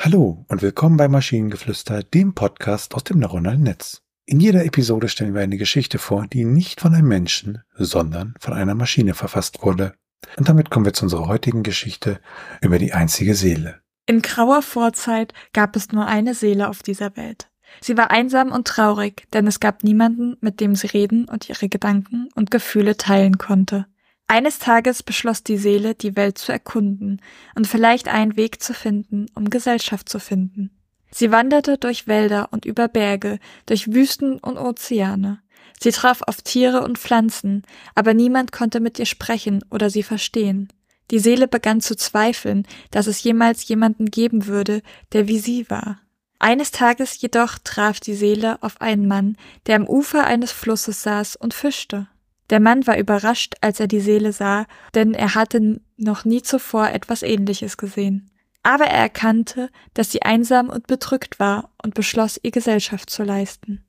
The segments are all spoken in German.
Hallo und willkommen bei Maschinengeflüster, dem Podcast aus dem neuronalen Netz. In jeder Episode stellen wir eine Geschichte vor, die nicht von einem Menschen, sondern von einer Maschine verfasst wurde. Und damit kommen wir zu unserer heutigen Geschichte über die einzige Seele. In grauer Vorzeit gab es nur eine Seele auf dieser Welt. Sie war einsam und traurig, denn es gab niemanden, mit dem sie reden und ihre Gedanken und Gefühle teilen konnte. Eines Tages beschloss die Seele, die Welt zu erkunden und vielleicht einen Weg zu finden, um Gesellschaft zu finden. Sie wanderte durch Wälder und über Berge, durch Wüsten und Ozeane. Sie traf auf Tiere und Pflanzen, aber niemand konnte mit ihr sprechen oder sie verstehen. Die Seele begann zu zweifeln, dass es jemals jemanden geben würde, der wie sie war. Eines Tages jedoch traf die Seele auf einen Mann, der am Ufer eines Flusses saß und fischte. Der Mann war überrascht, als er die Seele sah, denn er hatte noch nie zuvor etwas Ähnliches gesehen. Aber er erkannte, dass sie einsam und bedrückt war und beschloss, ihr Gesellschaft zu leisten.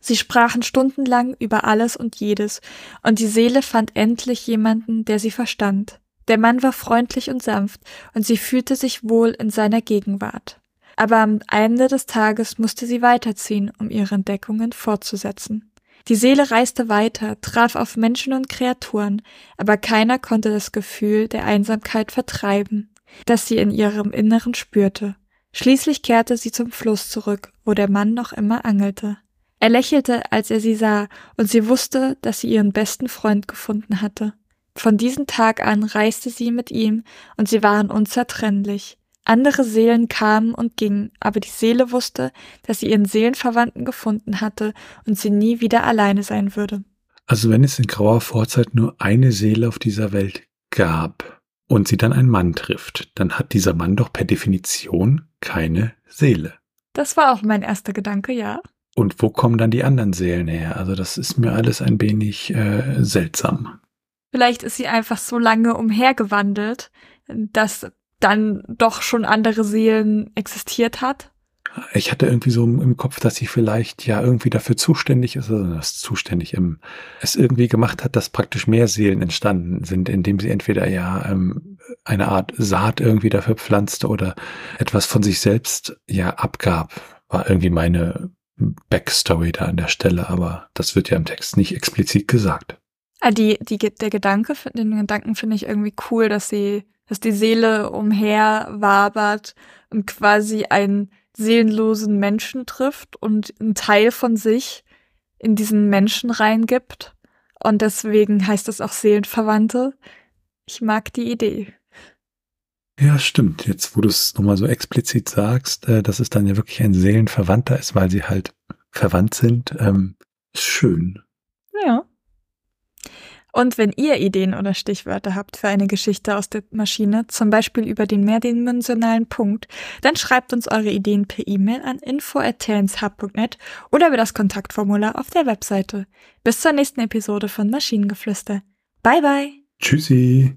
Sie sprachen stundenlang über alles und jedes, und die Seele fand endlich jemanden, der sie verstand. Der Mann war freundlich und sanft, und sie fühlte sich wohl in seiner Gegenwart aber am Ende des Tages musste sie weiterziehen, um ihre Entdeckungen fortzusetzen. Die Seele reiste weiter, traf auf Menschen und Kreaturen, aber keiner konnte das Gefühl der Einsamkeit vertreiben, das sie in ihrem Inneren spürte. Schließlich kehrte sie zum Fluss zurück, wo der Mann noch immer angelte. Er lächelte, als er sie sah, und sie wusste, dass sie ihren besten Freund gefunden hatte. Von diesem Tag an reiste sie mit ihm, und sie waren unzertrennlich. Andere Seelen kamen und gingen, aber die Seele wusste, dass sie ihren Seelenverwandten gefunden hatte und sie nie wieder alleine sein würde. Also wenn es in grauer Vorzeit nur eine Seele auf dieser Welt gab und sie dann einen Mann trifft, dann hat dieser Mann doch per Definition keine Seele. Das war auch mein erster Gedanke, ja. Und wo kommen dann die anderen Seelen her? Also das ist mir alles ein wenig äh, seltsam. Vielleicht ist sie einfach so lange umhergewandelt, dass dann doch schon andere Seelen existiert hat? Ich hatte irgendwie so im Kopf, dass sie vielleicht ja irgendwie dafür zuständig ist, also das zuständig im, es irgendwie gemacht hat, dass praktisch mehr Seelen entstanden sind, indem sie entweder ja ähm, eine Art Saat irgendwie dafür pflanzte oder etwas von sich selbst ja abgab, war irgendwie meine Backstory da an der Stelle, aber das wird ja im Text nicht explizit gesagt. Ah, die, die, der Gedanke, den Gedanken finde ich irgendwie cool, dass sie dass die Seele umher wabert und quasi einen seelenlosen Menschen trifft und einen Teil von sich in diesen Menschen reingibt. Und deswegen heißt es auch Seelenverwandte. Ich mag die Idee. Ja, stimmt. Jetzt, wo du es nochmal so explizit sagst, äh, dass es dann ja wirklich ein Seelenverwandter ist, weil sie halt verwandt sind, ähm, ist schön. Ja. Und wenn ihr Ideen oder Stichwörter habt für eine Geschichte aus der Maschine, zum Beispiel über den mehrdimensionalen Punkt, dann schreibt uns eure Ideen per E-Mail an info.talentshub.net oder über das Kontaktformular auf der Webseite. Bis zur nächsten Episode von Maschinengeflüster. Bye bye. Tschüssi.